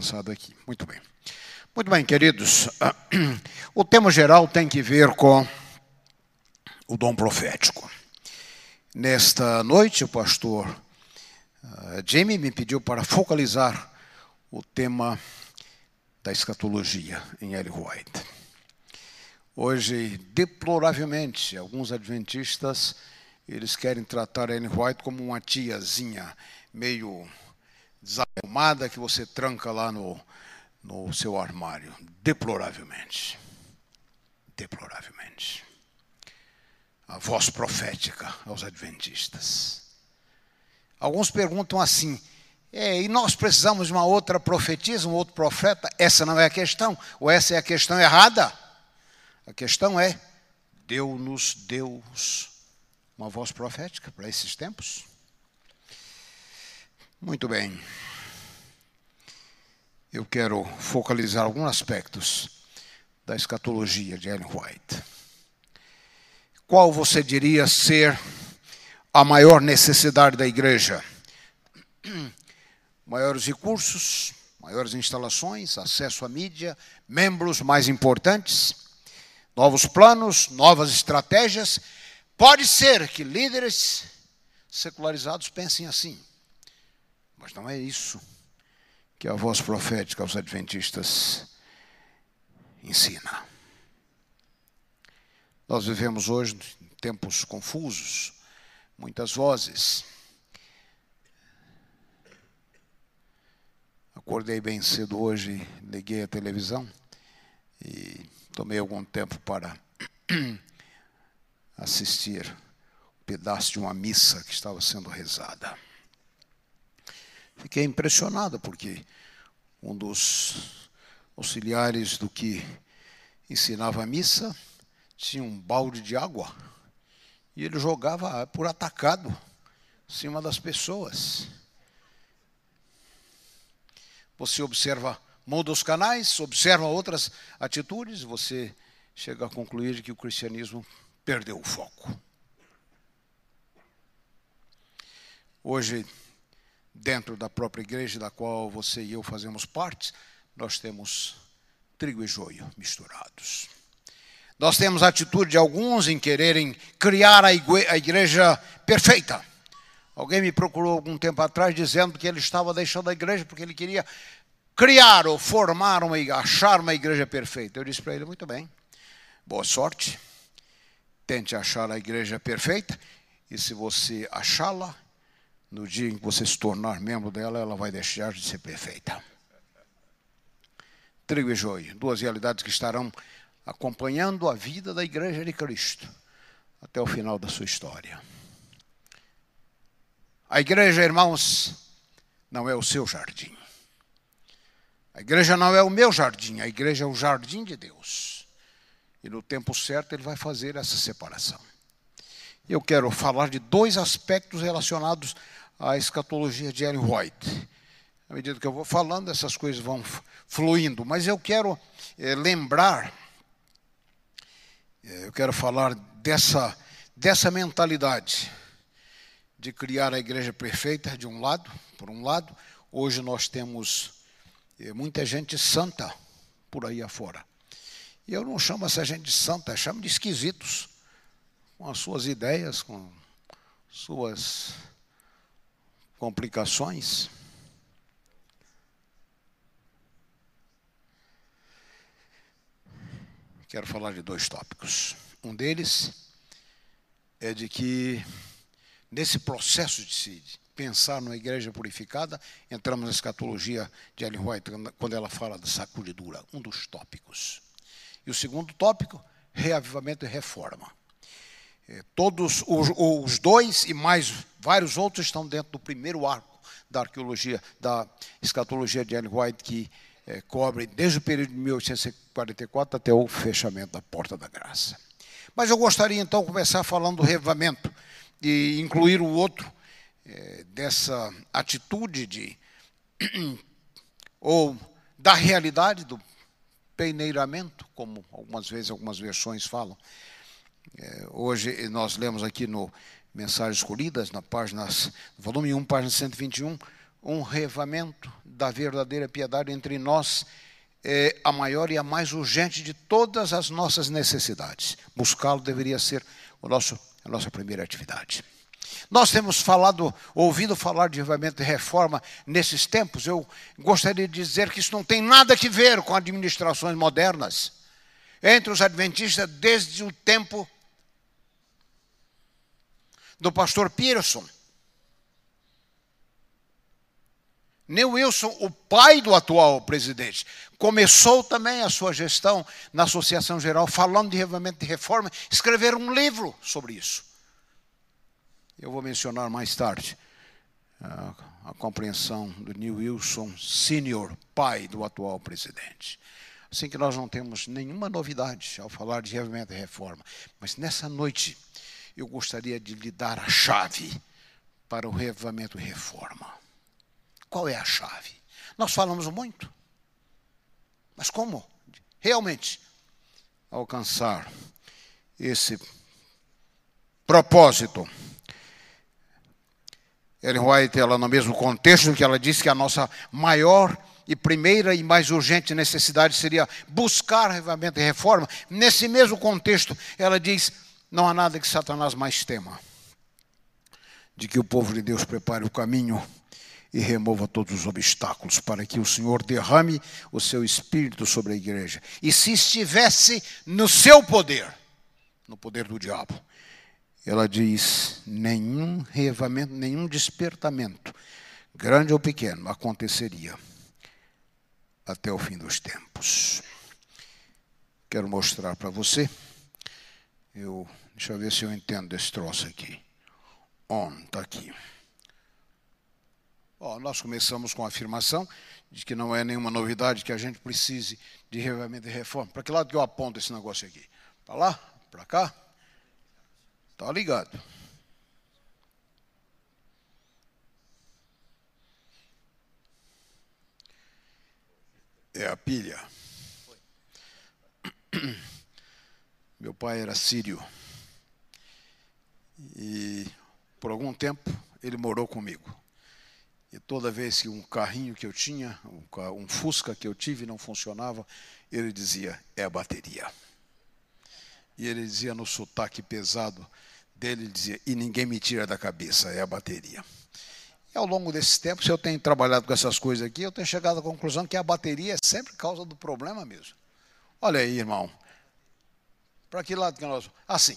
avançado aqui. Muito bem. Muito bem, queridos. O tema geral tem que ver com o dom profético. Nesta noite, o pastor uh, Jamie me pediu para focalizar o tema da escatologia em Ellen White. Hoje, deploravelmente, alguns adventistas eles querem tratar Ellen White como uma tiazinha meio desarrumada que você tranca lá no, no seu armário. Deploravelmente. Deploravelmente. A voz profética aos adventistas. Alguns perguntam assim: é, e nós precisamos de uma outra profetisa, um outro profeta? Essa não é a questão. Ou essa é a questão errada? A questão é: deu-nos Deus uma voz profética para esses tempos? Muito bem. Eu quero focalizar alguns aspectos da escatologia de Ellen White. Qual você diria ser a maior necessidade da igreja? Maiores recursos, maiores instalações, acesso à mídia, membros mais importantes, novos planos, novas estratégias. Pode ser que líderes secularizados pensem assim. Mas não é isso que a voz profética aos adventistas ensina. Nós vivemos hoje tempos confusos, muitas vozes. Acordei bem cedo hoje, liguei a televisão e tomei algum tempo para assistir um pedaço de uma missa que estava sendo rezada. Fiquei impressionado porque um dos auxiliares do que ensinava a missa tinha um balde de água e ele jogava por atacado em cima das pessoas. Você observa, muda os canais, observa outras atitudes, você chega a concluir que o cristianismo perdeu o foco. Hoje dentro da própria igreja da qual você e eu fazemos parte, nós temos trigo e joio misturados. Nós temos a atitude de alguns em quererem criar a igreja perfeita. Alguém me procurou algum tempo atrás dizendo que ele estava deixando a igreja porque ele queria criar ou formar uma achar uma igreja perfeita. Eu disse para ele, muito bem. Boa sorte. Tente achar a igreja perfeita e se você achá-la, no dia em que você se tornar membro dela, ela vai deixar de ser perfeita. Trigo e joio, duas realidades que estarão acompanhando a vida da Igreja de Cristo até o final da sua história. A igreja, irmãos, não é o seu jardim. A igreja não é o meu jardim, a igreja é o jardim de Deus. E no tempo certo ele vai fazer essa separação. Eu quero falar de dois aspectos relacionados a escatologia de Ellen White. À medida que eu vou falando, essas coisas vão fluindo. Mas eu quero é, lembrar, é, eu quero falar dessa, dessa mentalidade de criar a igreja perfeita, de um lado, por um lado. Hoje nós temos é, muita gente santa por aí afora. E eu não chamo essa gente de santa, chamo de esquisitos, com as suas ideias, com suas complicações. Quero falar de dois tópicos. Um deles é de que, nesse processo de se pensar numa igreja purificada, entramos na escatologia de Ellen White, quando ela fala da sacudidura, um dos tópicos. E o segundo tópico, reavivamento e reforma. É, todos os, os dois e mais vários outros estão dentro do primeiro arco da arqueologia, da escatologia de Ellen White, que é, cobre desde o período de 1844 até o fechamento da Porta da Graça. Mas eu gostaria então começar falando do revamento e incluir o outro é, dessa atitude de ou da realidade do peneiramento, como algumas vezes algumas versões falam, é, hoje nós lemos aqui no Mensagens Escolhidas, na página, volume 1, página 121, um revamento da verdadeira piedade entre nós é a maior e a mais urgente de todas as nossas necessidades. Buscá-lo deveria ser o nosso, a nossa primeira atividade. Nós temos falado, ouvido falar de avivamento e reforma nesses tempos. Eu gostaria de dizer que isso não tem nada a ver com administrações modernas. Entre os adventistas, desde o tempo do pastor Pearson, Neil Wilson, o pai do atual presidente, começou também a sua gestão na Associação Geral, falando de revivamento e reforma, escrever um livro sobre isso. Eu vou mencionar mais tarde a, a compreensão do Neil Wilson Senior, pai do atual presidente. Assim que nós não temos nenhuma novidade ao falar de revivamento e reforma, mas nessa noite eu gostaria de lhe dar a chave para o revivamento e reforma. Qual é a chave? Nós falamos muito. Mas como realmente alcançar esse propósito? Ellen White, ela no mesmo contexto que ela disse que a nossa maior e primeira e mais urgente necessidade seria buscar revivamento e reforma. Nesse mesmo contexto, ela diz: não há nada que Satanás mais tema de que o povo de Deus prepare o caminho e remova todos os obstáculos, para que o Senhor derrame o seu espírito sobre a igreja. E se estivesse no seu poder, no poder do diabo, ela diz: nenhum revamento, nenhum despertamento, grande ou pequeno, aconteceria até o fim dos tempos. Quero mostrar para você. Eu, deixa eu ver se eu entendo esse troço aqui. On, está aqui. Bom, nós começamos com a afirmação de que não é nenhuma novidade que a gente precise de revivamento e reforma. Para que lado que eu aponto esse negócio aqui? Para lá? Para cá? Está ligado. É a pilha. Meu pai era sírio. E por algum tempo ele morou comigo. E toda vez que um carrinho que eu tinha, um Fusca que eu tive não funcionava, ele dizia: é a bateria. E ele dizia no sotaque pesado dele, ele dizia: e ninguém me tira da cabeça, é a bateria. E ao longo desse tempo, se eu tenho trabalhado com essas coisas aqui, eu tenho chegado à conclusão que a bateria é sempre causa do problema mesmo. Olha aí, irmão. Para que lado que nós. Assim.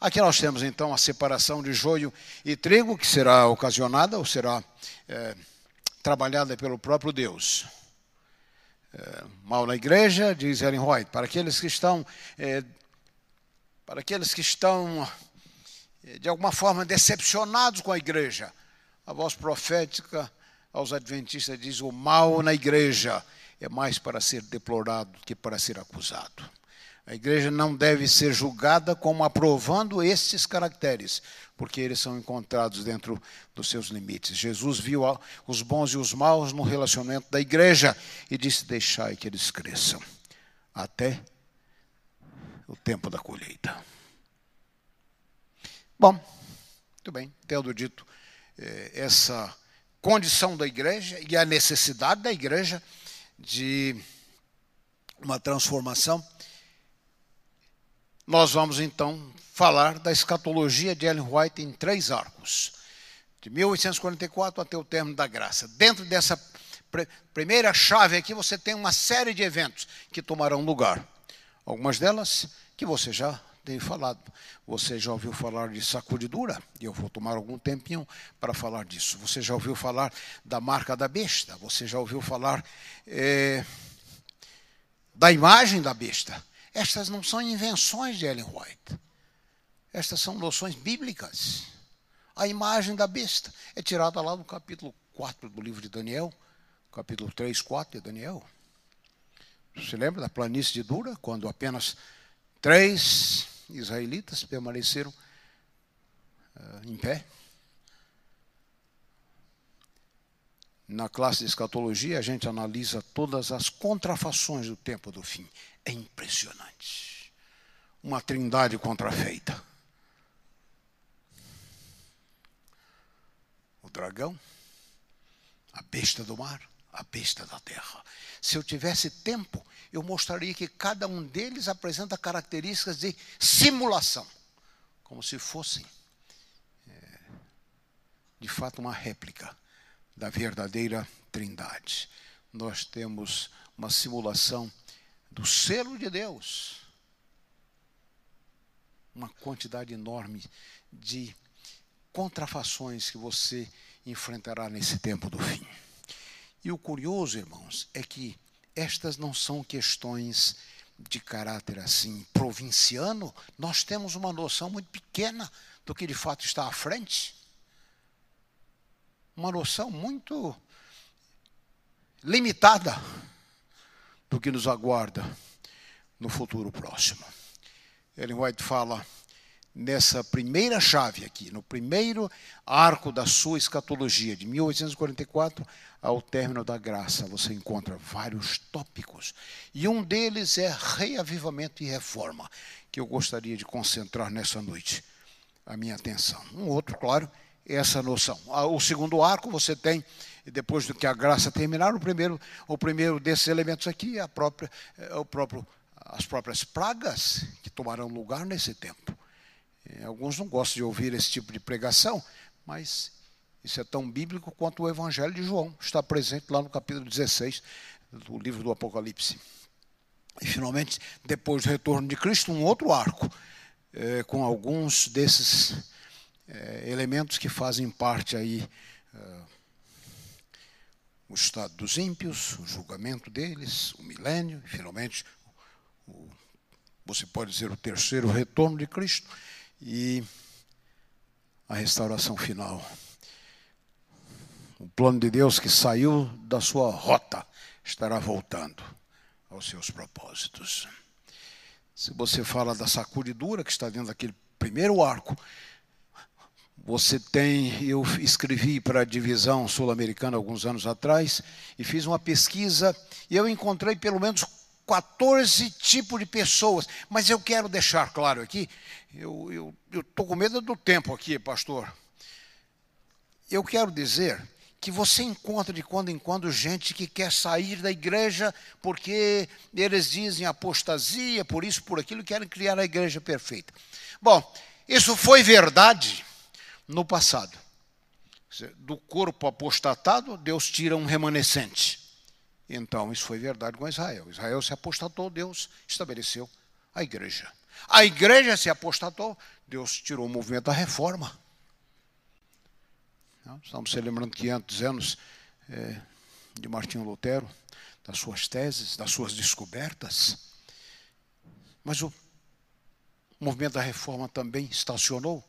Aqui nós temos então a separação de joio e trigo, que será ocasionada ou será é, trabalhada pelo próprio Deus. É, mal na igreja, diz Ellen White, para aqueles que estão, é, para aqueles que estão é, de alguma forma decepcionados com a igreja, a voz profética aos adventistas diz: o mal na igreja é mais para ser deplorado que para ser acusado. A igreja não deve ser julgada como aprovando estes caracteres, porque eles são encontrados dentro dos seus limites. Jesus viu os bons e os maus no relacionamento da igreja e disse: Deixai que eles cresçam até o tempo da colheita. Bom, muito bem, tendo dito essa condição da igreja e a necessidade da igreja de uma transformação nós vamos então falar da escatologia de Ellen White em três arcos, de 1844 até o término da graça. Dentro dessa primeira chave aqui, você tem uma série de eventos que tomarão lugar. Algumas delas que você já tem falado. Você já ouviu falar de sacudidura? E eu vou tomar algum tempinho para falar disso. Você já ouviu falar da marca da besta? Você já ouviu falar é, da imagem da besta? Estas não são invenções de Ellen White. Estas são noções bíblicas. A imagem da besta é tirada lá no capítulo 4 do livro de Daniel, capítulo 3, 4 de Daniel. Você lembra da planície de Dura, quando apenas três israelitas permaneceram uh, em pé? Na classe de escatologia, a gente analisa todas as contrafações do tempo do fim. É impressionante. Uma trindade contrafeita. O dragão, a besta do mar a besta da terra. Se eu tivesse tempo, eu mostraria que cada um deles apresenta características de simulação, como se fossem, é, de fato, uma réplica da verdadeira Trindade. Nós temos uma simulação do selo de Deus, uma quantidade enorme de contrafações que você enfrentará nesse tempo do fim. E o curioso, irmãos, é que estas não são questões de caráter assim provinciano, nós temos uma noção muito pequena do que de fato está à frente. Uma noção muito limitada do que nos aguarda no futuro próximo. Ellen White fala nessa primeira chave aqui, no primeiro arco da sua escatologia, de 1844 ao término da graça, você encontra vários tópicos. E um deles é reavivamento e reforma, que eu gostaria de concentrar nessa noite a minha atenção. Um outro, claro, é essa noção. Ah, o segundo arco você tem depois do que a graça terminar, o primeiro, o primeiro desses elementos aqui é a própria, é o próprio, as próprias pragas que tomarão lugar nesse tempo. É, alguns não gostam de ouvir esse tipo de pregação, mas isso é tão bíblico quanto o Evangelho de João, está presente lá no capítulo 16 do livro do Apocalipse. E finalmente, depois do retorno de Cristo, um outro arco, é, com alguns desses é, elementos que fazem parte aí. É, o estado dos ímpios, o julgamento deles, o milênio, e finalmente, o, você pode dizer, o terceiro retorno de Cristo e a restauração final. O plano de Deus que saiu da sua rota estará voltando aos seus propósitos. Se você fala da sacudidura que está dentro daquele primeiro arco, você tem, eu escrevi para a divisão sul-americana alguns anos atrás e fiz uma pesquisa e eu encontrei pelo menos 14 tipos de pessoas. Mas eu quero deixar claro aqui, eu estou com medo do tempo aqui, pastor. Eu quero dizer que você encontra de quando em quando gente que quer sair da igreja porque eles dizem apostasia, por isso, por aquilo, querem criar a igreja perfeita. Bom, isso foi verdade no passado. Do corpo apostatado, Deus tira um remanescente. Então, isso foi verdade com Israel. Israel se apostatou, Deus estabeleceu a igreja. A igreja se apostatou, Deus tirou o movimento da reforma. Estamos celebrando 500 anos é, de Martinho Lutero, das suas teses, das suas descobertas. Mas o movimento da reforma também estacionou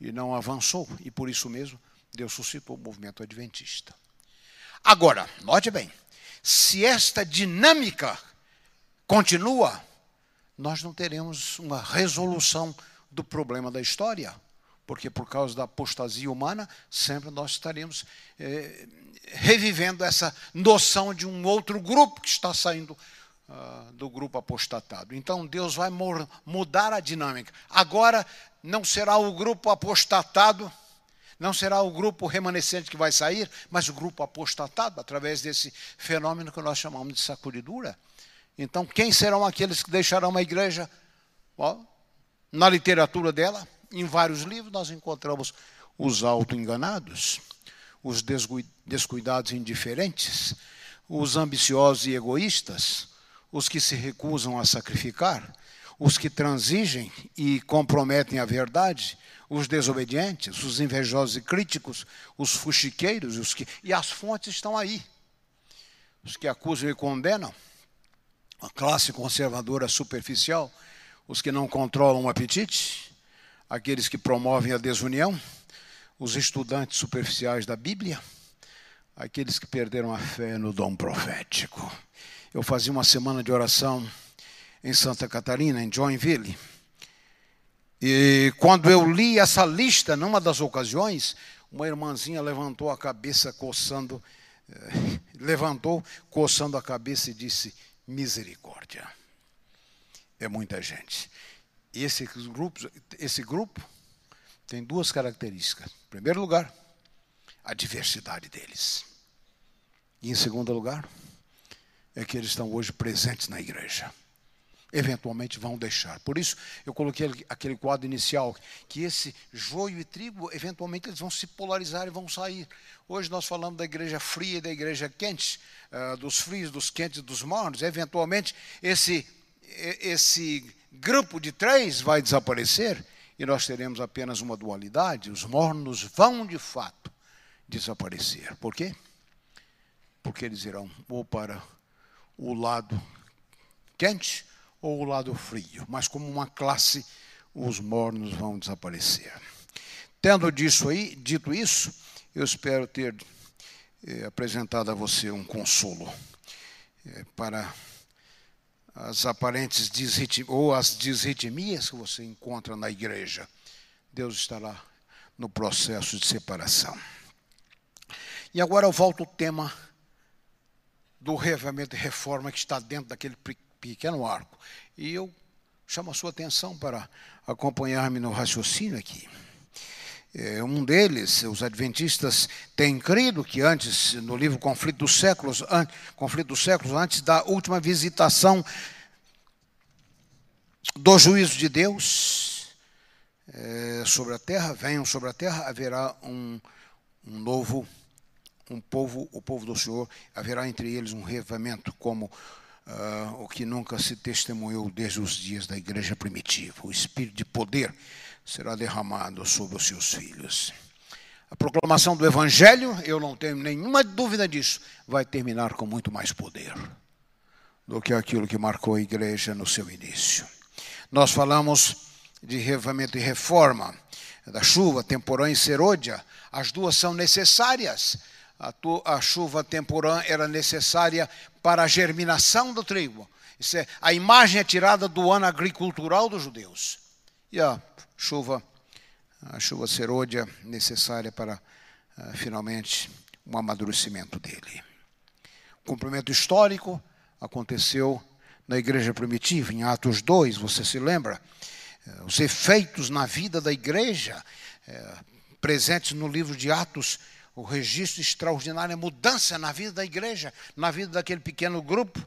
e não avançou, e por isso mesmo Deus suscitou o movimento adventista. Agora, note bem, se esta dinâmica continua, nós não teremos uma resolução do problema da história, porque por causa da apostasia humana, sempre nós estaremos eh, revivendo essa noção de um outro grupo que está saindo uh, do grupo apostatado. Então Deus vai mudar a dinâmica. Agora não será o grupo apostatado, não será o grupo remanescente que vai sair, mas o grupo apostatado, através desse fenômeno que nós chamamos de sacudidura. Então, quem serão aqueles que deixarão a igreja? Bom, na literatura dela, em vários livros, nós encontramos os auto-enganados, os descuidados e indiferentes, os ambiciosos e egoístas, os que se recusam a sacrificar, os que transigem e comprometem a verdade, os desobedientes, os invejosos e críticos, os fuxiqueiros, os que... e as fontes estão aí. Os que acusam e condenam, a classe conservadora superficial, os que não controlam o apetite, aqueles que promovem a desunião, os estudantes superficiais da Bíblia, aqueles que perderam a fé no dom profético. Eu fazia uma semana de oração em Santa Catarina, em Joinville. E quando eu li essa lista, numa das ocasiões, uma irmãzinha levantou a cabeça coçando, eh, levantou coçando a cabeça e disse: misericórdia. É muita gente. E esse grupo, esse grupo tem duas características. Em primeiro lugar, a diversidade deles. E em segundo lugar, é que eles estão hoje presentes na igreja. Eventualmente vão deixar. Por isso, eu coloquei aquele quadro inicial, que esse joio e trigo, eventualmente eles vão se polarizar e vão sair. Hoje nós falamos da igreja fria e da igreja quente, uh, dos frios, dos quentes dos mornos. Eventualmente, esse, esse grupo de três vai desaparecer e nós teremos apenas uma dualidade. Os mornos vão, de fato, desaparecer. Por quê? Porque eles irão ou para o lado quente ou o lado frio, mas como uma classe, os mornos vão desaparecer. Tendo disso aí, dito isso, eu espero ter eh, apresentado a você um consolo eh, para as aparentes desritmias, ou as desritmias que você encontra na igreja. Deus estará no processo de separação. E agora eu volto ao tema do reavamento e reforma que está dentro daquele pequeno arco. E eu chamo a sua atenção para acompanhar-me no raciocínio aqui. É, um deles, os adventistas têm crido que antes, no livro Conflito dos Séculos, an, Conflito dos Séculos, antes da última visitação do juízo de Deus é, sobre a terra, venham sobre a terra, haverá um, um novo um povo, o povo do Senhor, haverá entre eles um revamento, como uh, o que nunca se testemunhou desde os dias da igreja primitiva. O espírito de poder será derramado sobre os seus filhos. A proclamação do Evangelho, eu não tenho nenhuma dúvida disso, vai terminar com muito mais poder do que aquilo que marcou a igreja no seu início. Nós falamos de revamento e reforma, da chuva, temporã e serôdia, as duas são necessárias a, tu, a chuva temporã era necessária para a germinação do trigo. Isso é, a imagem é tirada do ano agricultural dos judeus. E a chuva, a chuva serôdia necessária para uh, finalmente um amadurecimento dele. O cumprimento histórico aconteceu na igreja primitiva, em Atos 2, você se lembra? Uh, os efeitos na vida da igreja, uh, presentes no livro de Atos, o registro extraordinário, a mudança na vida da igreja, na vida daquele pequeno grupo,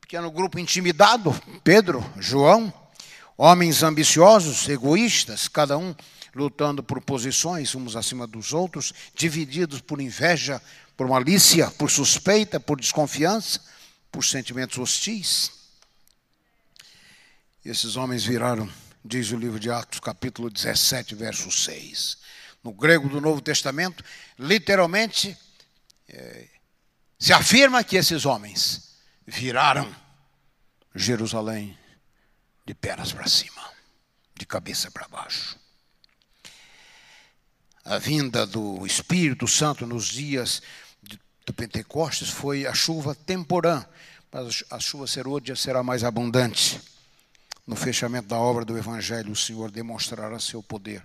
pequeno grupo intimidado, Pedro, João, homens ambiciosos, egoístas, cada um lutando por posições uns acima dos outros, divididos por inveja, por malícia, por suspeita, por desconfiança, por sentimentos hostis. Esses homens viraram, diz o livro de Atos, capítulo 17, verso 6 no grego do Novo Testamento, literalmente é, se afirma que esses homens viraram Jerusalém de pernas para cima, de cabeça para baixo. A vinda do Espírito Santo nos dias do Pentecostes foi a chuva temporã, mas a chuva serôdia será mais abundante. No fechamento da obra do Evangelho, o Senhor demonstrará seu poder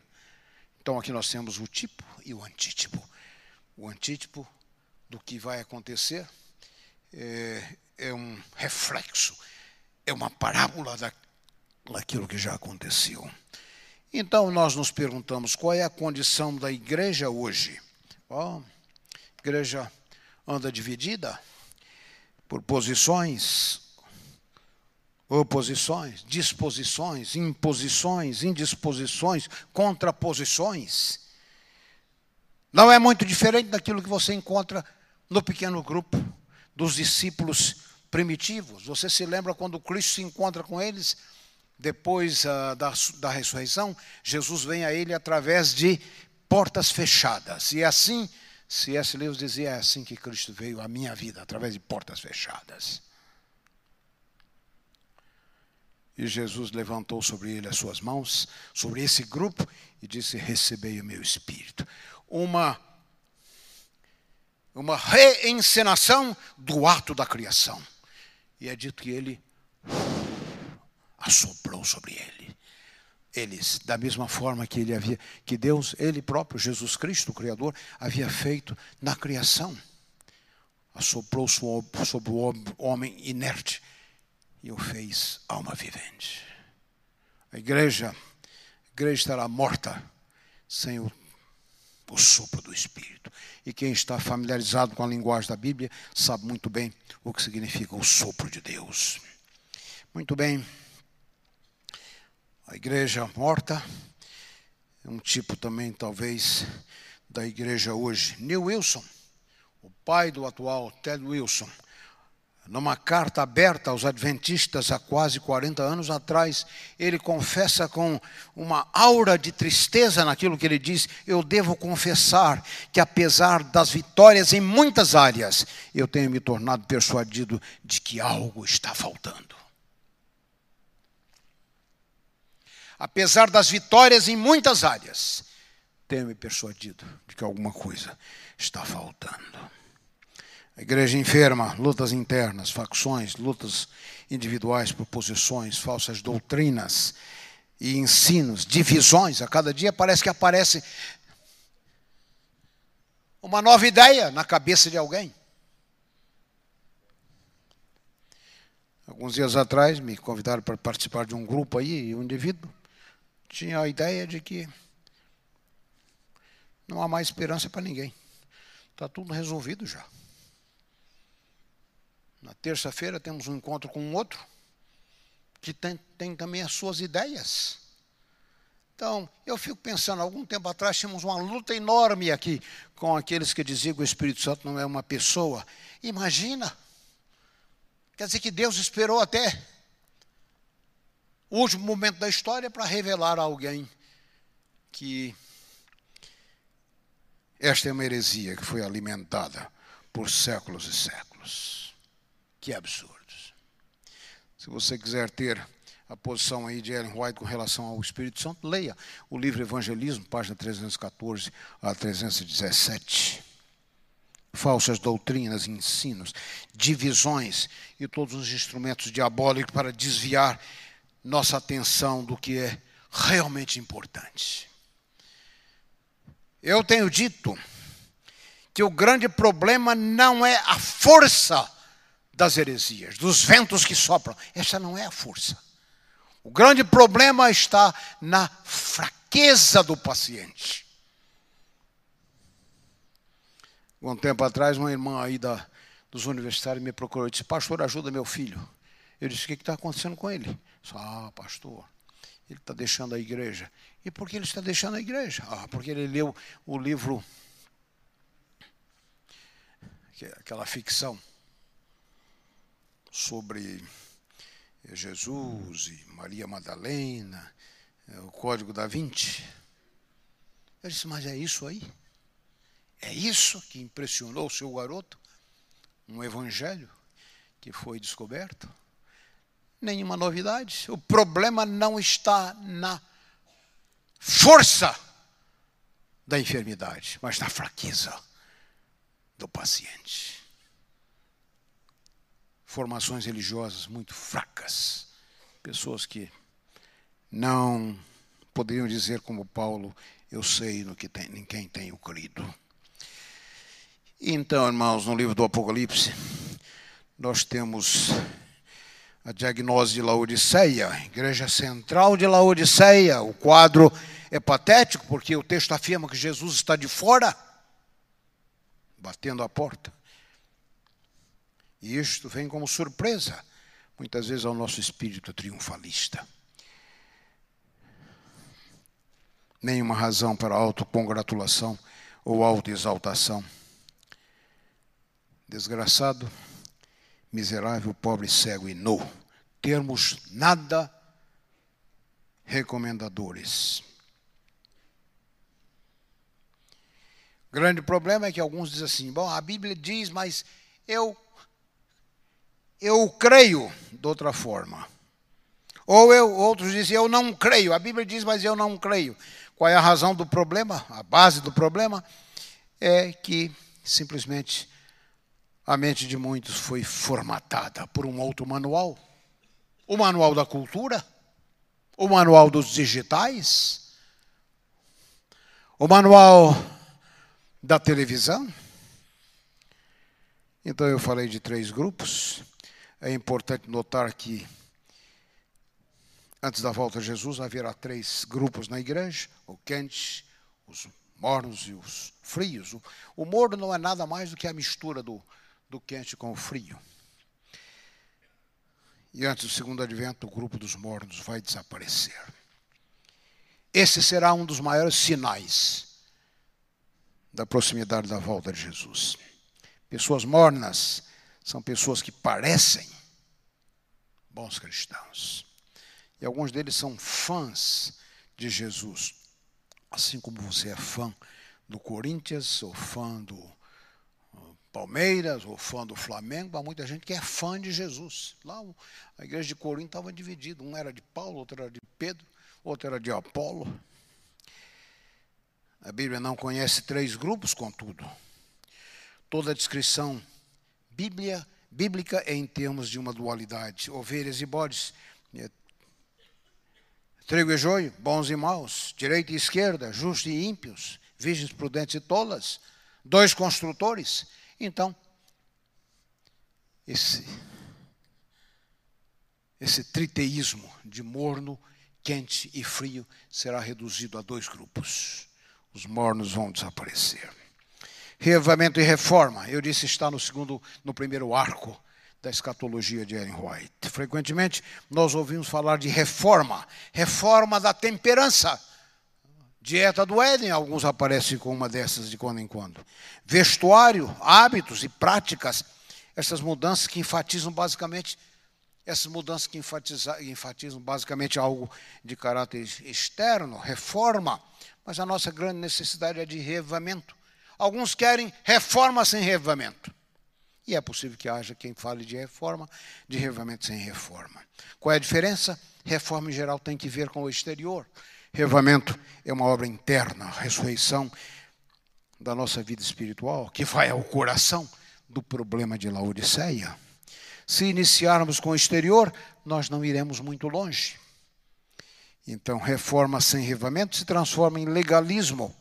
então aqui nós temos o tipo e o antítipo. O antítipo do que vai acontecer é, é um reflexo, é uma parábola da, daquilo que já aconteceu. Então nós nos perguntamos qual é a condição da igreja hoje. Oh, a igreja anda dividida por posições, oposições, disposições, imposições, indisposições, contraposições. Não é muito diferente daquilo que você encontra no pequeno grupo dos discípulos primitivos. Você se lembra quando Cristo se encontra com eles, depois uh, da, da ressurreição? Jesus vem a ele através de portas fechadas. E é assim, C.S. Lewis dizia, é assim que Cristo veio à minha vida, através de portas fechadas. E Jesus levantou sobre ele as suas mãos, sobre esse grupo, e disse: Recebei o meu espírito. Uma, uma reencenação do ato da criação. E é dito que ele assoprou sobre ele. Eles, da mesma forma que ele havia, que Deus, ele próprio, Jesus Cristo, o Criador, havia feito na criação. Assoprou sobre o homem inerte e o fez alma vivente. A igreja, a igreja estará morta sem o o sopro do Espírito. E quem está familiarizado com a linguagem da Bíblia sabe muito bem o que significa o sopro de Deus. Muito bem. A igreja morta é um tipo também, talvez, da igreja hoje. Neil Wilson, o pai do atual Ted Wilson, numa carta aberta aos adventistas há quase 40 anos atrás, ele confessa com uma aura de tristeza naquilo que ele diz: Eu devo confessar que, apesar das vitórias em muitas áreas, eu tenho me tornado persuadido de que algo está faltando. Apesar das vitórias em muitas áreas, tenho me persuadido de que alguma coisa está faltando. A igreja enferma, lutas internas, facções, lutas individuais por posições, falsas doutrinas e ensinos, divisões. A cada dia parece que aparece uma nova ideia na cabeça de alguém. Alguns dias atrás me convidaram para participar de um grupo aí, e um indivíduo tinha a ideia de que não há mais esperança para ninguém. Está tudo resolvido já. Na terça-feira temos um encontro com um outro que tem, tem também as suas ideias. Então, eu fico pensando, algum tempo atrás tínhamos uma luta enorme aqui com aqueles que diziam que o Espírito Santo não é uma pessoa. Imagina. Quer dizer que Deus esperou até o último momento da história para revelar a alguém que esta é uma heresia que foi alimentada por séculos e séculos. Que absurdos. Se você quiser ter a posição aí de Ellen White com relação ao Espírito Santo, leia o livro Evangelismo, página 314 a 317. Falsas doutrinas, ensinos, divisões e todos os instrumentos diabólicos para desviar nossa atenção do que é realmente importante. Eu tenho dito que o grande problema não é a força das heresias, dos ventos que sopram. Essa não é a força. O grande problema está na fraqueza do paciente. Um tempo atrás, uma irmã aí da, dos universitários me procurou e disse: Pastor, ajuda meu filho. Eu disse: O que está acontecendo com ele? Disse, ah, pastor, ele está deixando a igreja. E por que ele está deixando a igreja? Ah, porque ele leu o livro, aquela ficção sobre eh, Jesus e Maria Madalena, eh, o Código da Vinci. Eu disse, mas é isso aí? É isso que impressionou o seu garoto? Um evangelho que foi descoberto? Nenhuma novidade. O problema não está na força da enfermidade, mas na fraqueza do paciente formações religiosas muito fracas, pessoas que não poderiam dizer como Paulo, eu sei no que tem, em quem tenho crido. Então, irmãos, no livro do Apocalipse, nós temos a diagnose de Laodiceia, igreja central de Laodiceia. O quadro é patético porque o texto afirma que Jesus está de fora, batendo a porta. E isto vem como surpresa, muitas vezes, ao nosso espírito triunfalista. Nenhuma razão para autocongratulação ou autoexaltação. Desgraçado, miserável, pobre, cego e nu. Termos nada recomendadores. Grande problema é que alguns dizem assim: bom, a Bíblia diz, mas eu eu creio de outra forma. Ou eu, outros dizem, eu não creio. A Bíblia diz, mas eu não creio. Qual é a razão do problema? A base do problema é que simplesmente a mente de muitos foi formatada por um outro manual. O manual da cultura, o manual dos digitais, o manual da televisão. Então eu falei de três grupos. É importante notar que, antes da volta de Jesus, haverá três grupos na igreja: o quente, os mornos e os frios. O, o morno não é nada mais do que a mistura do, do quente com o frio. E antes do segundo advento, o grupo dos mornos vai desaparecer. Esse será um dos maiores sinais da proximidade da volta de Jesus. Pessoas mornas são pessoas que parecem bons cristãos. E alguns deles são fãs de Jesus. Assim como você é fã do Corinthians, ou fã do uh, Palmeiras, ou fã do Flamengo, há muita gente que é fã de Jesus. Lá a igreja de Corinto estava dividida. Um era de Paulo, outro era de Pedro, outro era de Apolo. A Bíblia não conhece três grupos, contudo. Toda a descrição bíblia, bíblica é em termos de uma dualidade. Ovelhas e bodes, é, trigo e joio, bons e maus, direita e esquerda, justos e ímpios, virgens prudentes e tolas, dois construtores. Então, esse, esse triteísmo de morno, quente e frio será reduzido a dois grupos os mornos vão desaparecer. Reavivamento e reforma, eu disse, está no segundo, no primeiro arco da escatologia de Ellen White. Frequentemente nós ouvimos falar de reforma, reforma da temperança. Dieta do Éden, alguns aparecem com uma dessas de quando em quando. Vestuário, hábitos e práticas, essas mudanças que enfatizam basicamente essas mudanças que enfatizam basicamente algo de caráter externo, reforma, mas a nossa grande necessidade é de reavivamento. Alguns querem reforma sem reavivamento. E é possível que haja quem fale de reforma, de reavivamento sem reforma. Qual é a diferença? Reforma em geral tem que ver com o exterior. Reavivamento é uma obra interna, ressurreição da nossa vida espiritual, que vai ao coração do problema de Laodiceia. Se iniciarmos com o exterior, nós não iremos muito longe. Então, reforma sem revamento se transforma em legalismo.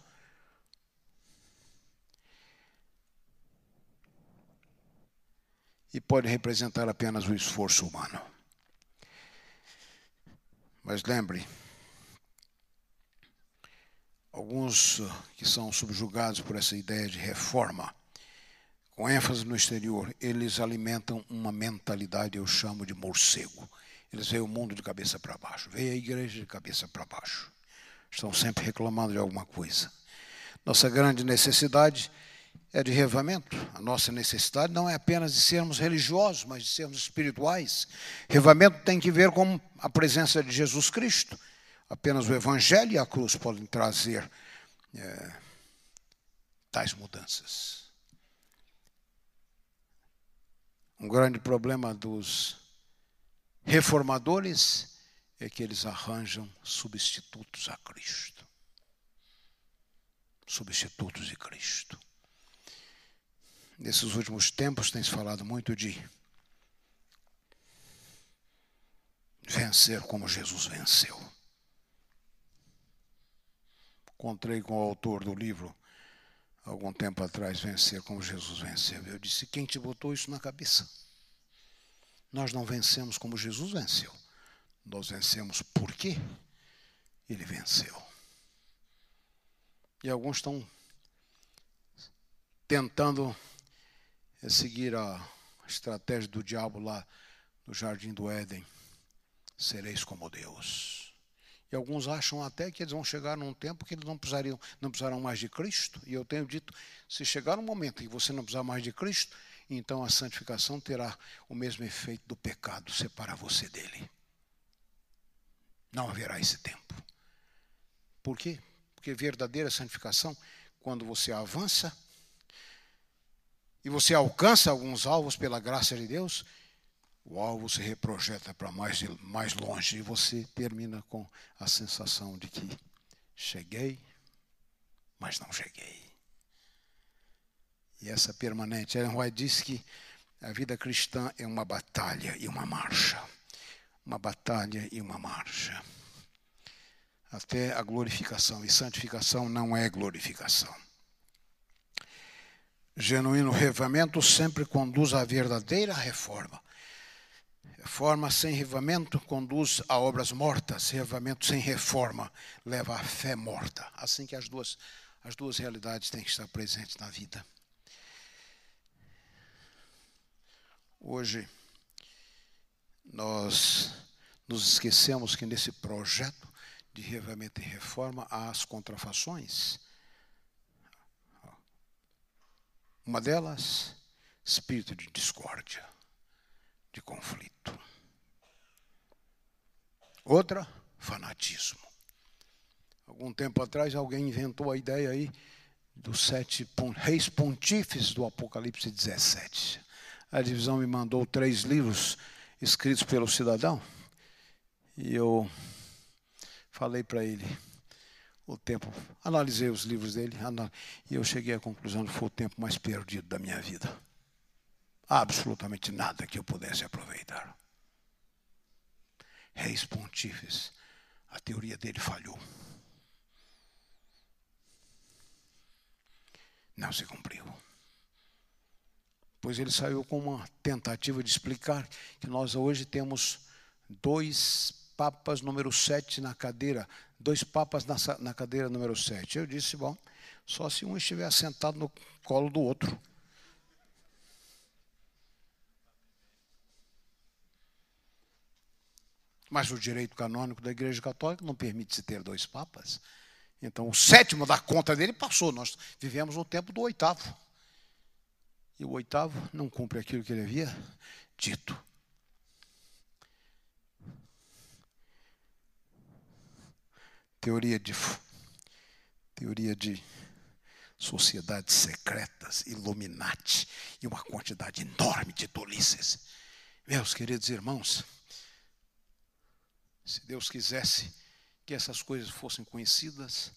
E pode representar apenas o esforço humano. Mas lembre, alguns que são subjugados por essa ideia de reforma, com ênfase no exterior, eles alimentam uma mentalidade, eu chamo de morcego. Eles veem o mundo de cabeça para baixo, veem a igreja de cabeça para baixo. Estão sempre reclamando de alguma coisa. Nossa grande necessidade de revamento. A nossa necessidade não é apenas de sermos religiosos, mas de sermos espirituais. Revamento tem que ver com a presença de Jesus Cristo. Apenas o Evangelho e a cruz podem trazer é, tais mudanças. Um grande problema dos reformadores é que eles arranjam substitutos a Cristo. Substitutos de Cristo. Nesses últimos tempos tem se falado muito de vencer como Jesus venceu. Encontrei com o autor do livro algum tempo atrás, Vencer como Jesus venceu. Eu disse: Quem te botou isso na cabeça? Nós não vencemos como Jesus venceu. Nós vencemos porque ele venceu. E alguns estão tentando seguir a estratégia do diabo lá no jardim do Éden. Sereis como Deus. E alguns acham até que eles vão chegar num tempo que eles não precisariam, não precisarão mais de Cristo. E eu tenho dito, se chegar um momento em que você não precisar mais de Cristo, então a santificação terá o mesmo efeito do pecado, separar você dele. Não haverá esse tempo. Por quê? Porque verdadeira santificação, quando você avança e você alcança alguns alvos pela graça de Deus, o alvo se reprojeta para mais, mais longe e você termina com a sensação de que cheguei, mas não cheguei. E essa permanente. Ellen White disse que a vida cristã é uma batalha e uma marcha. Uma batalha e uma marcha. Até a glorificação. E santificação não é glorificação. Genuíno revamento sempre conduz à verdadeira reforma. Reforma sem revamento conduz a obras mortas. Revamento sem reforma leva à fé morta. Assim que as duas As duas realidades têm que estar presentes na vida. Hoje, nós nos esquecemos que nesse projeto de reavamento e reforma há as contrafações. Uma delas, espírito de discórdia, de conflito. Outra, fanatismo. Algum tempo atrás, alguém inventou a ideia aí dos sete reis pontífices do Apocalipse 17. A divisão me mandou três livros escritos pelo cidadão e eu falei para ele o tempo, analisei os livros dele e eu cheguei à conclusão que foi o tempo mais perdido da minha vida. Absolutamente nada que eu pudesse aproveitar. Reis pontífices, a teoria dele falhou. Não se cumpriu. Pois ele saiu com uma tentativa de explicar que nós hoje temos dois papas número 7 na cadeira, dois papas na, na cadeira número 7. Eu disse, bom, só se um estiver sentado no colo do outro. Mas o direito canônico da Igreja Católica não permite se ter dois papas. Então, o sétimo da conta dele passou. Nós vivemos no tempo do oitavo. E o oitavo não cumpre aquilo que ele havia dito. Teoria de teoria de sociedades secretas, Illuminati e uma quantidade enorme de tolices. Meus queridos irmãos, se Deus quisesse que essas coisas fossem conhecidas,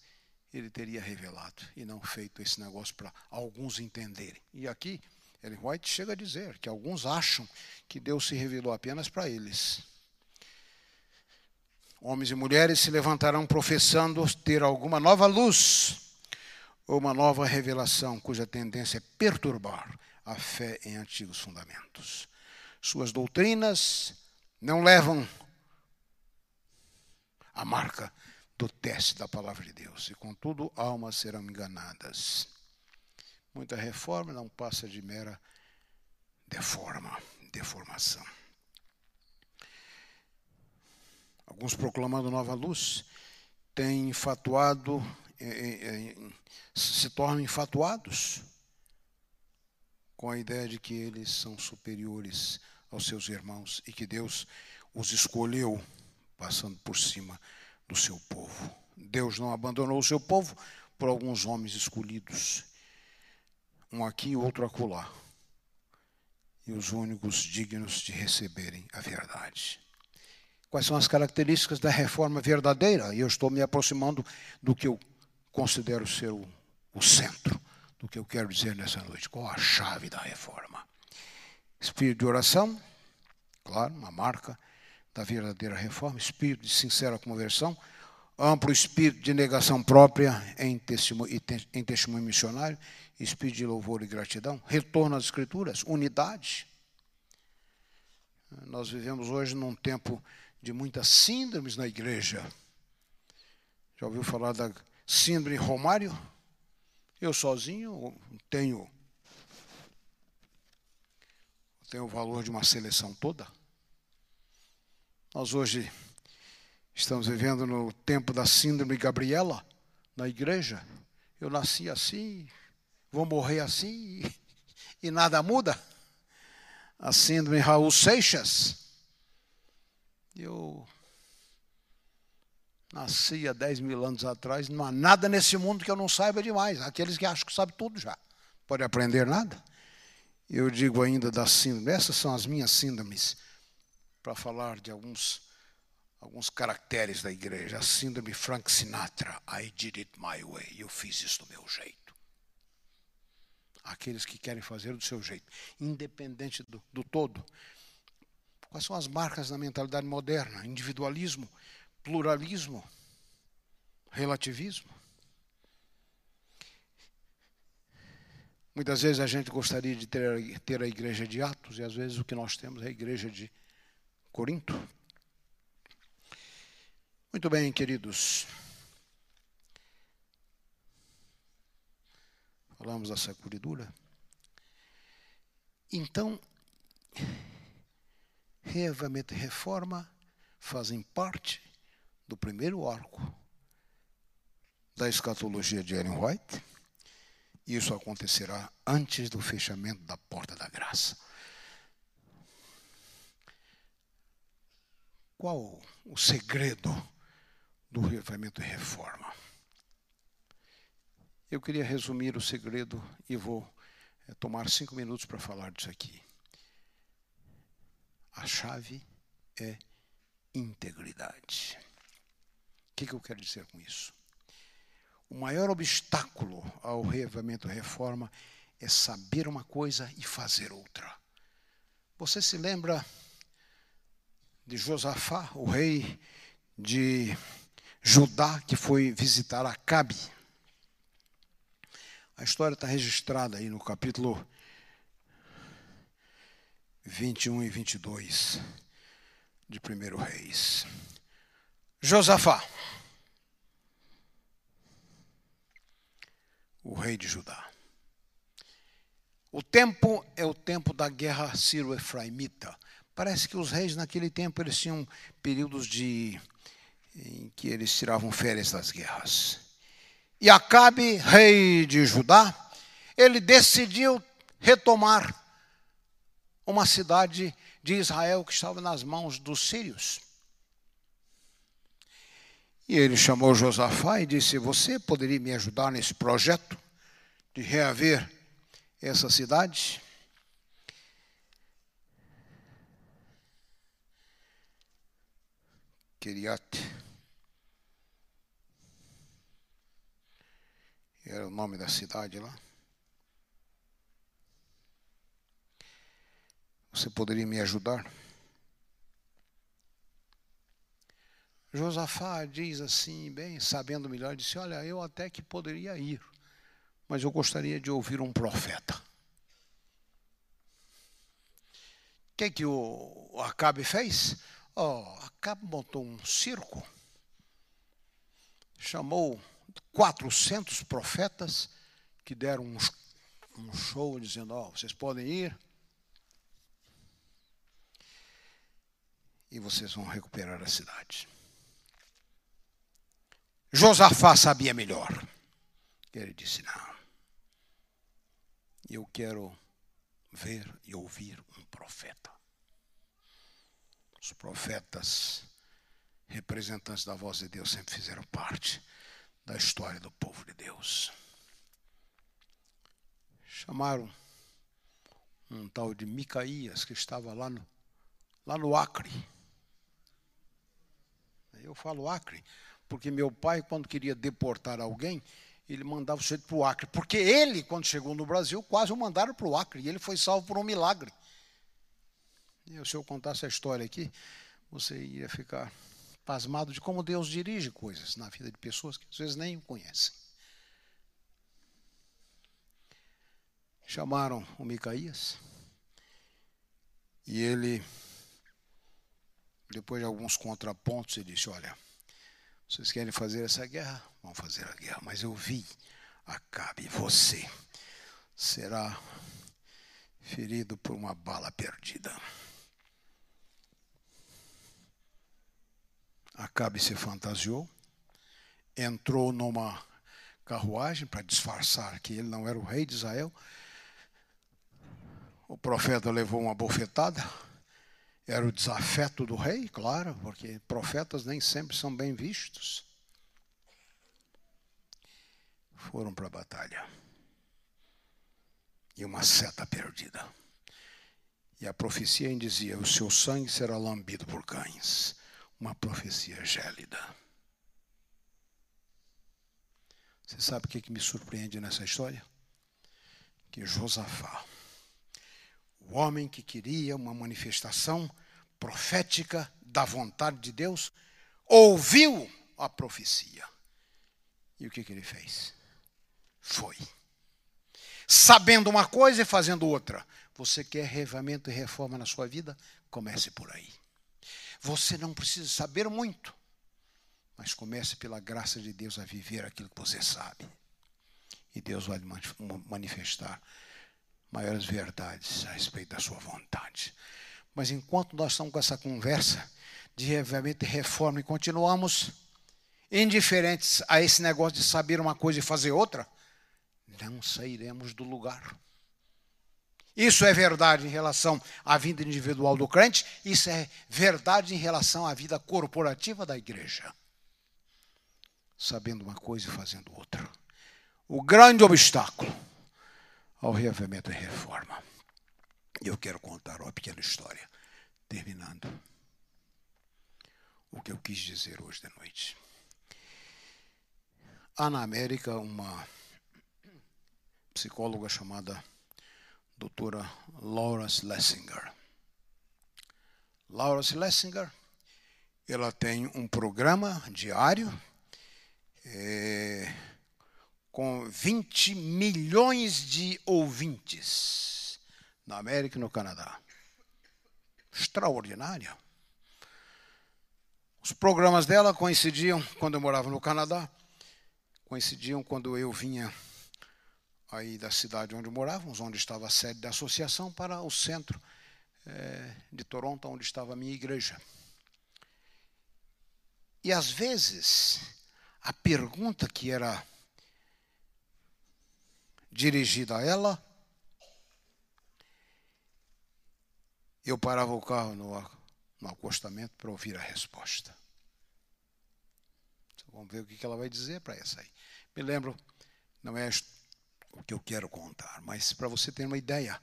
ele teria revelado e não feito esse negócio para alguns entenderem. E aqui, Ellen White chega a dizer que alguns acham que Deus se revelou apenas para eles. Homens e mulheres se levantarão professando ter alguma nova luz ou uma nova revelação cuja tendência é perturbar a fé em antigos fundamentos. Suas doutrinas não levam a marca do teste da palavra de Deus. E contudo, almas serão enganadas. Muita reforma não passa de mera deforma, deformação. Alguns proclamando nova luz têm infatuado, se tornam infatuados com a ideia de que eles são superiores aos seus irmãos e que Deus os escolheu passando por cima do seu povo. Deus não abandonou o seu povo por alguns homens escolhidos, um aqui e outro acolá, e os únicos dignos de receberem a verdade. Quais são as características da reforma verdadeira? E eu estou me aproximando do que eu considero ser o, o centro do que eu quero dizer nessa noite. Qual a chave da reforma? Espírito de oração, claro, uma marca da verdadeira reforma, espírito de sincera conversão, amplo espírito de negação própria em testemunho, em testemunho missionário, espírito de louvor e gratidão, retorno às escrituras, unidade. Nós vivemos hoje num tempo de muitas síndromes na igreja. Já ouviu falar da síndrome Romário? Eu sozinho tenho tenho o valor de uma seleção toda. Nós hoje estamos vivendo no tempo da síndrome Gabriela na igreja. Eu nasci assim, vou morrer assim e, nada muda. A síndrome Raul Seixas. Eu nasci há 10 mil anos atrás, não há nada nesse mundo que eu não saiba demais. Aqueles que acham que sabem tudo já. Pode aprender nada. Eu digo ainda da síndrome, essas são as minhas síndromes para falar de alguns, alguns caracteres da igreja. A síndrome Frank Sinatra, I did it my way, eu fiz isso do meu jeito. Aqueles que querem fazer do seu jeito, independente do, do todo. Quais são as marcas da mentalidade moderna? Individualismo, pluralismo, relativismo. Muitas vezes a gente gostaria de ter, ter a igreja de Atos, e às vezes o que nós temos é a igreja de Corinto. Muito bem, queridos. Falamos da sacudidura. Então, reavamento e reforma fazem parte do primeiro arco da escatologia de Ellen White. Isso acontecerá antes do fechamento da porta da graça. Qual o segredo do reavamento e reforma? Eu queria resumir o segredo e vou é, tomar cinco minutos para falar disso aqui. A chave é integridade. O que, que eu quero dizer com isso? O maior obstáculo ao reavamento e reforma é saber uma coisa e fazer outra. Você se lembra de Josafá, o rei de Judá, que foi visitar Acabe? A história está registrada aí no capítulo 21 e 22 de 1 Reis. Josafá, o rei de Judá. O tempo é o tempo da guerra Ciro-Efraimita. Parece que os reis naquele tempo eles tinham períodos de em que eles tiravam férias das guerras. E Acabe, rei de Judá, ele decidiu retomar uma cidade de Israel que estava nas mãos dos sírios. E ele chamou Josafá e disse: Você poderia me ajudar nesse projeto de reaver essa cidade? Kiriat. Era o nome da cidade lá. Você poderia me ajudar? Josafá diz assim, bem, sabendo melhor, disse: Olha, eu até que poderia ir, mas eu gostaria de ouvir um profeta. O que, que o Acabe fez? Oh, Acabe montou um circo, chamou 400 profetas que deram um, show dizendo: oh, vocês podem ir, e vocês vão recuperar a cidade. Josafá sabia melhor. Ele disse: Não, eu quero ver e ouvir um profeta. Os profetas, representantes da voz de Deus, sempre fizeram parte da história do povo de Deus. Chamaram um tal de Micaías, que estava lá no, lá no Acre eu falo Acre, porque meu pai, quando queria deportar alguém, ele mandava o sujeito para o Acre. Porque ele, quando chegou no Brasil, quase o mandaram para o Acre. E ele foi salvo por um milagre. E se eu contasse a história aqui, você ia ficar pasmado de como Deus dirige coisas na vida de pessoas que às vezes nem o conhecem. Chamaram o Micaías. E ele depois de alguns contrapontos, ele disse: Olha, vocês querem fazer essa guerra? Vamos fazer a guerra. Mas eu vi, Acabe, você será ferido por uma bala perdida. Acabe se fantasiou, entrou numa carruagem para disfarçar que ele não era o rei de Israel. O profeta levou uma bofetada era o desafeto do rei, claro, porque profetas nem sempre são bem vistos. Foram para a batalha. E uma seta perdida. E a profecia ainda dizia: o seu sangue será lambido por cães. Uma profecia gélida. Você sabe o que, que me surpreende nessa história? Que Josafá o homem que queria uma manifestação profética da vontade de Deus, ouviu a profecia. E o que, que ele fez? Foi. Sabendo uma coisa e fazendo outra. Você quer revamento e reforma na sua vida? Comece por aí. Você não precisa saber muito, mas comece pela graça de Deus a viver aquilo que você sabe. E Deus vai manifestar maiores verdades a respeito da sua vontade. Mas enquanto nós estamos com essa conversa de realmente reforma e continuamos indiferentes a esse negócio de saber uma coisa e fazer outra, não sairemos do lugar. Isso é verdade em relação à vida individual do crente, isso é verdade em relação à vida corporativa da igreja. Sabendo uma coisa e fazendo outra. O grande obstáculo ao reavivamento e reforma. Eu quero contar uma pequena história, terminando o que eu quis dizer hoje de noite. Há na América uma psicóloga chamada doutora Laura Schlesinger. Laura Schlesinger, ela tem um programa diário é, com 20 milhões de ouvintes na América e no Canadá. Extraordinária. Os programas dela coincidiam, quando eu morava no Canadá, coincidiam quando eu vinha aí da cidade onde morávamos, onde estava a sede da associação, para o centro é, de Toronto, onde estava a minha igreja. E às vezes, a pergunta que era dirigida a ela, eu parava o carro no, no acostamento para ouvir a resposta. Vamos ver o que ela vai dizer para essa aí. Me lembro, não é o que eu quero contar, mas para você ter uma ideia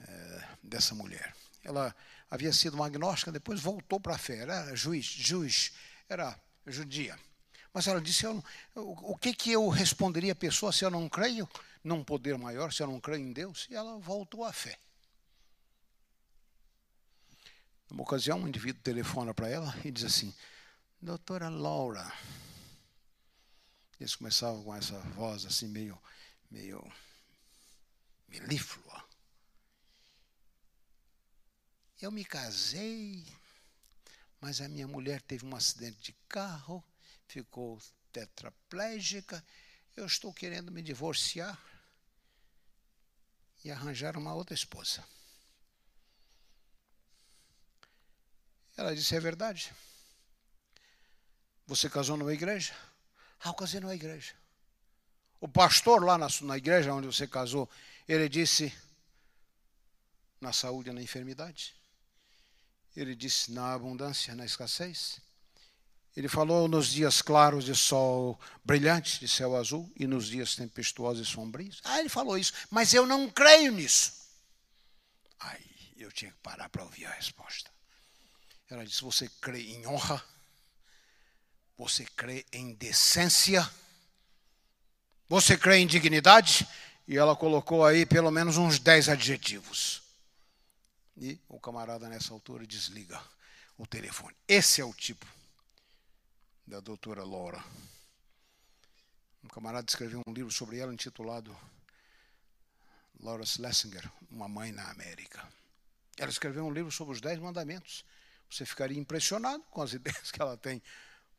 é, dessa mulher. Ela havia sido uma agnóstica, depois voltou para a fé, era juiz, juiz, era judia. Mas ela disse: eu, o, o que, que eu responderia à pessoa se eu não creio num poder maior, se eu não creio em Deus? E ela voltou à fé. Numa ocasião, um indivíduo telefona para ela e diz assim: Doutora Laura. Eles começavam com essa voz assim, meio meio melíflua. Eu me casei, mas a minha mulher teve um acidente de carro, ficou tetraplégica. Eu estou querendo me divorciar e arranjar uma outra esposa. Ela disse: É verdade. Você casou numa igreja? Ah, eu casei numa igreja. O pastor lá na, na igreja onde você casou, ele disse na saúde e na enfermidade. Ele disse na abundância, na escassez. Ele falou nos dias claros de sol brilhante, de céu azul, e nos dias tempestuosos e sombrios. Ah, ele falou isso, mas eu não creio nisso. Aí eu tinha que parar para ouvir a resposta. Ela disse: Você crê em honra? Você crê em decência? Você crê em dignidade? E ela colocou aí pelo menos uns dez adjetivos. E o camarada, nessa altura, desliga o telefone. Esse é o tipo da doutora Laura. Um camarada escreveu um livro sobre ela intitulado Laura Schlesinger, Uma Mãe na América. Ela escreveu um livro sobre os Dez Mandamentos. Você ficaria impressionado com as ideias que ela tem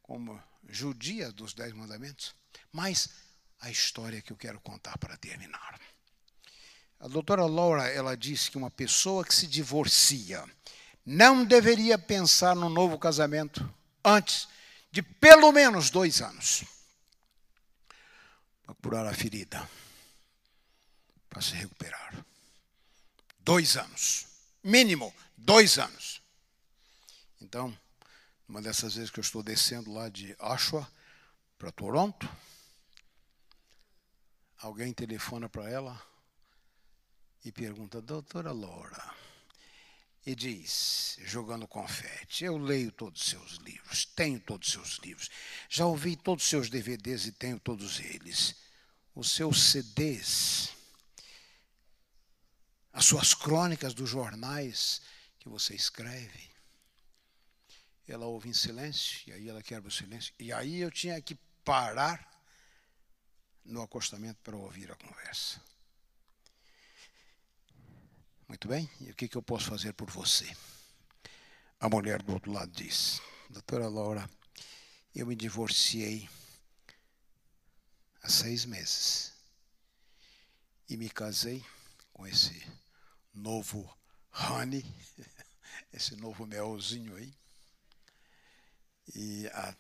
como judia dos Dez Mandamentos. Mas a história que eu quero contar para terminar. A doutora Laura, ela disse que uma pessoa que se divorcia não deveria pensar no novo casamento antes de pelo menos dois anos para curar a ferida, para se recuperar. Dois anos, mínimo dois anos. Então, uma dessas vezes que eu estou descendo lá de Oshawa para Toronto, alguém telefona para ela e pergunta, doutora Laura, e diz, jogando confete, eu leio todos os seus livros, tenho todos os seus livros, já ouvi todos os seus DVDs e tenho todos eles. Os seus CDs, as suas crônicas dos jornais que você escreve. Ela ouve em silêncio, e aí ela quebra o silêncio. E aí eu tinha que parar no acostamento para ouvir a conversa. Muito bem, e o que, que eu posso fazer por você? A mulher do outro lado diz: Doutora Laura, eu me divorciei há seis meses. e me casei com esse novo honey, esse novo melzinho aí. E a,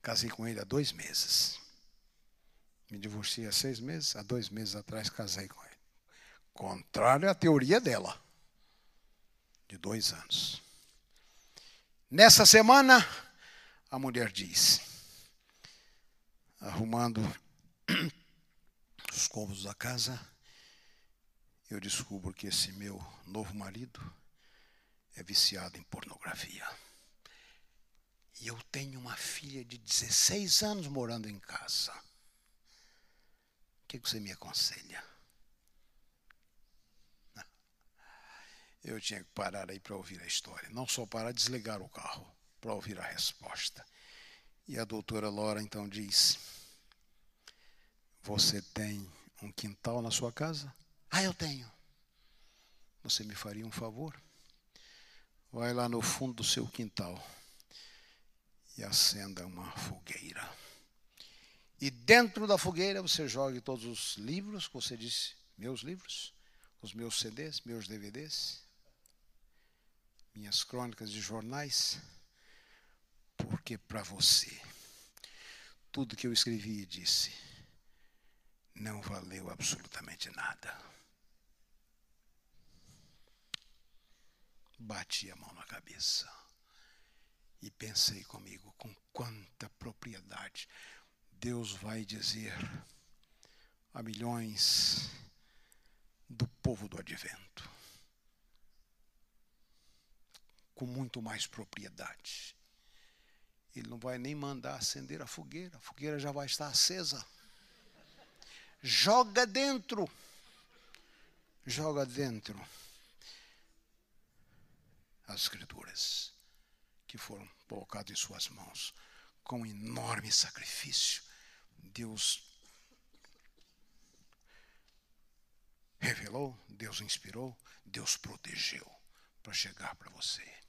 casei com ele há dois meses. Me divorciei há seis meses, há dois meses atrás casei com ele. Contrário à teoria dela, de dois anos. Nessa semana, a mulher diz, arrumando os cômodos da casa, eu descubro que esse meu novo marido é viciado em pornografia. E eu tenho uma filha de 16 anos morando em casa. O que você me aconselha? Eu tinha que parar aí para ouvir a história. Não só para desligar o carro, para ouvir a resposta. E a doutora Laura então diz: Você tem um quintal na sua casa? Ah, eu tenho. Você me faria um favor? Vai lá no fundo do seu quintal e acenda uma fogueira. E dentro da fogueira você jogue todos os livros que você disse, meus livros, os meus CDs, meus DVDs, minhas crônicas de jornais, porque para você, tudo que eu escrevi e disse não valeu absolutamente nada. Bati a mão na cabeça e pensei comigo com quanta propriedade Deus vai dizer a milhões do povo do advento com muito mais propriedade. Ele não vai nem mandar acender a fogueira, a fogueira já vai estar acesa. Joga dentro. Joga dentro as Escrituras que foram colocadas em suas mãos com enorme sacrifício. Deus revelou, Deus inspirou, Deus protegeu para chegar para você.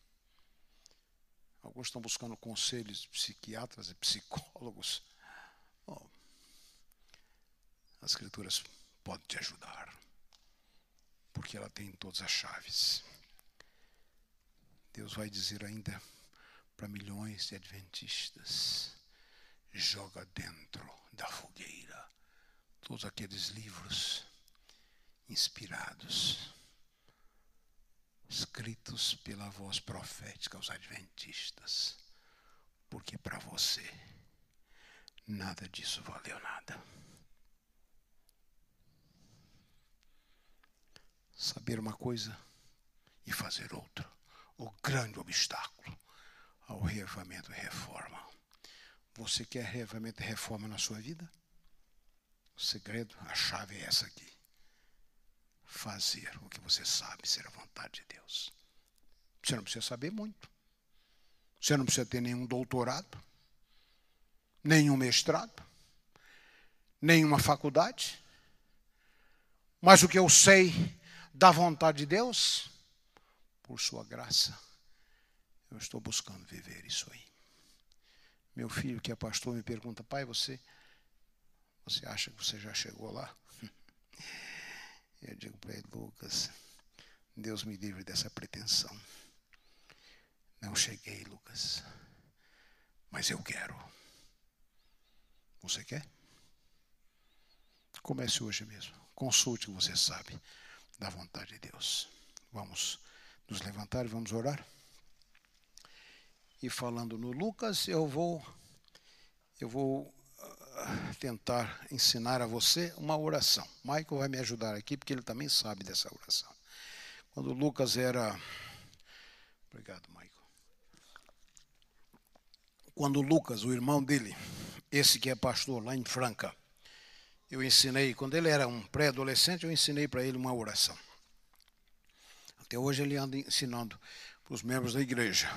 Alguns estão buscando conselhos de psiquiatras e psicólogos. As escrituras podem te ajudar, porque ela tem todas as chaves. Deus vai dizer ainda para milhões de adventistas: joga dentro da fogueira todos aqueles livros inspirados escritos pela voz profética aos adventistas, porque para você nada disso valeu nada. Saber uma coisa e fazer outra, o grande obstáculo ao reavamento e reforma. Você quer reavamento e reforma na sua vida? O segredo, a chave é essa aqui fazer o que você sabe ser a vontade de Deus. Você não precisa saber muito. Você não precisa ter nenhum doutorado, nenhum mestrado, nenhuma faculdade. Mas o que eu sei da vontade de Deus, por sua graça, eu estou buscando viver isso aí. Meu filho, que é pastor, me pergunta: pai, você, você acha que você já chegou lá? Eu digo para ele, Lucas, Deus me livre dessa pretensão. Não cheguei, Lucas, mas eu quero. Você quer? Comece hoje mesmo. Consulte você sabe da vontade de Deus. Vamos nos levantar e vamos orar. E falando no Lucas, eu vou eu vou tentar ensinar a você uma oração. Michael vai me ajudar aqui, porque ele também sabe dessa oração. Quando Lucas era. Obrigado, Michael. Quando Lucas, o irmão dele, esse que é pastor lá em Franca, eu ensinei, quando ele era um pré-adolescente, eu ensinei para ele uma oração. Até hoje ele anda ensinando para os membros da igreja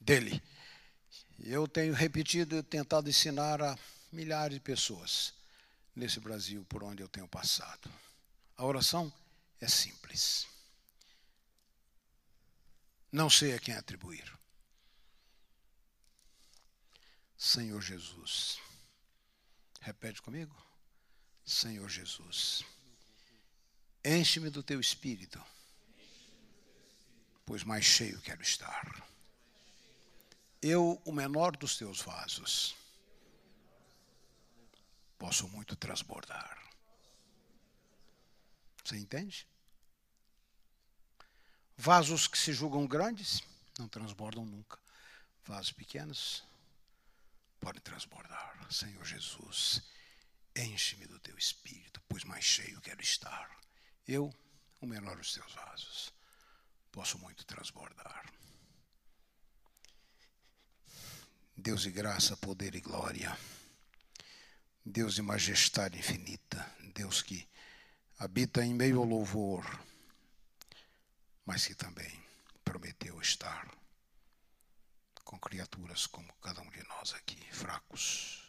dele. Eu tenho repetido e tentado ensinar a milhares de pessoas nesse Brasil por onde eu tenho passado. A oração é simples. Não sei a quem atribuir. Senhor Jesus. Repete comigo. Senhor Jesus, enche-me do teu espírito, pois mais cheio quero estar. Eu, o menor dos teus vasos, posso muito transbordar. Você entende? Vasos que se julgam grandes não transbordam nunca. Vasos pequenos podem transbordar. Senhor Jesus, enche-me do teu espírito, pois mais cheio quero estar. Eu, o menor dos teus vasos, posso muito transbordar. Deus de graça, poder e glória. Deus de majestade infinita. Deus que habita em meio ao louvor, mas que também prometeu estar com criaturas como cada um de nós aqui, fracos.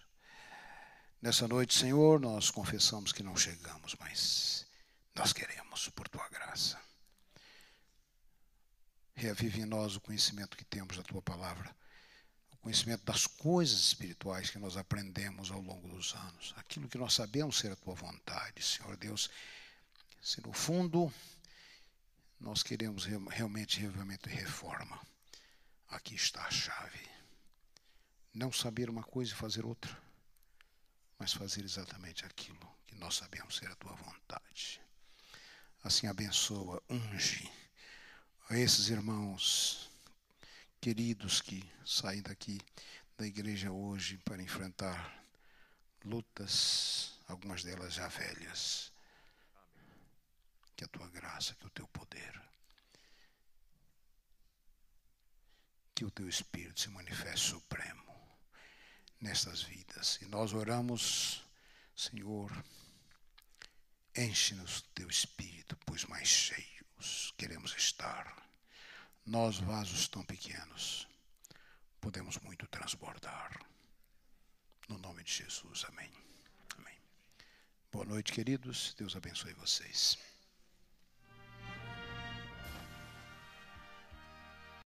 Nessa noite, Senhor, nós confessamos que não chegamos, mas nós queremos, por tua graça. Reavive em nós o conhecimento que temos da tua palavra, conhecimento das coisas espirituais que nós aprendemos ao longo dos anos, aquilo que nós sabemos ser a tua vontade, Senhor Deus. Se no fundo nós queremos realmente reavivamento e reforma, aqui está a chave. Não saber uma coisa e fazer outra, mas fazer exatamente aquilo que nós sabemos ser a tua vontade. Assim abençoa, unge a esses irmãos queridos que saem daqui da igreja hoje para enfrentar lutas, algumas delas já velhas. Que a tua graça, que o teu poder, que o teu Espírito se manifeste supremo nestas vidas. E nós oramos, Senhor, enche-nos do teu Espírito, pois mais cheios queremos estar. Nós, vasos tão pequenos, podemos muito transbordar. No nome de Jesus, amém. Amém. Boa noite, queridos. Deus abençoe vocês.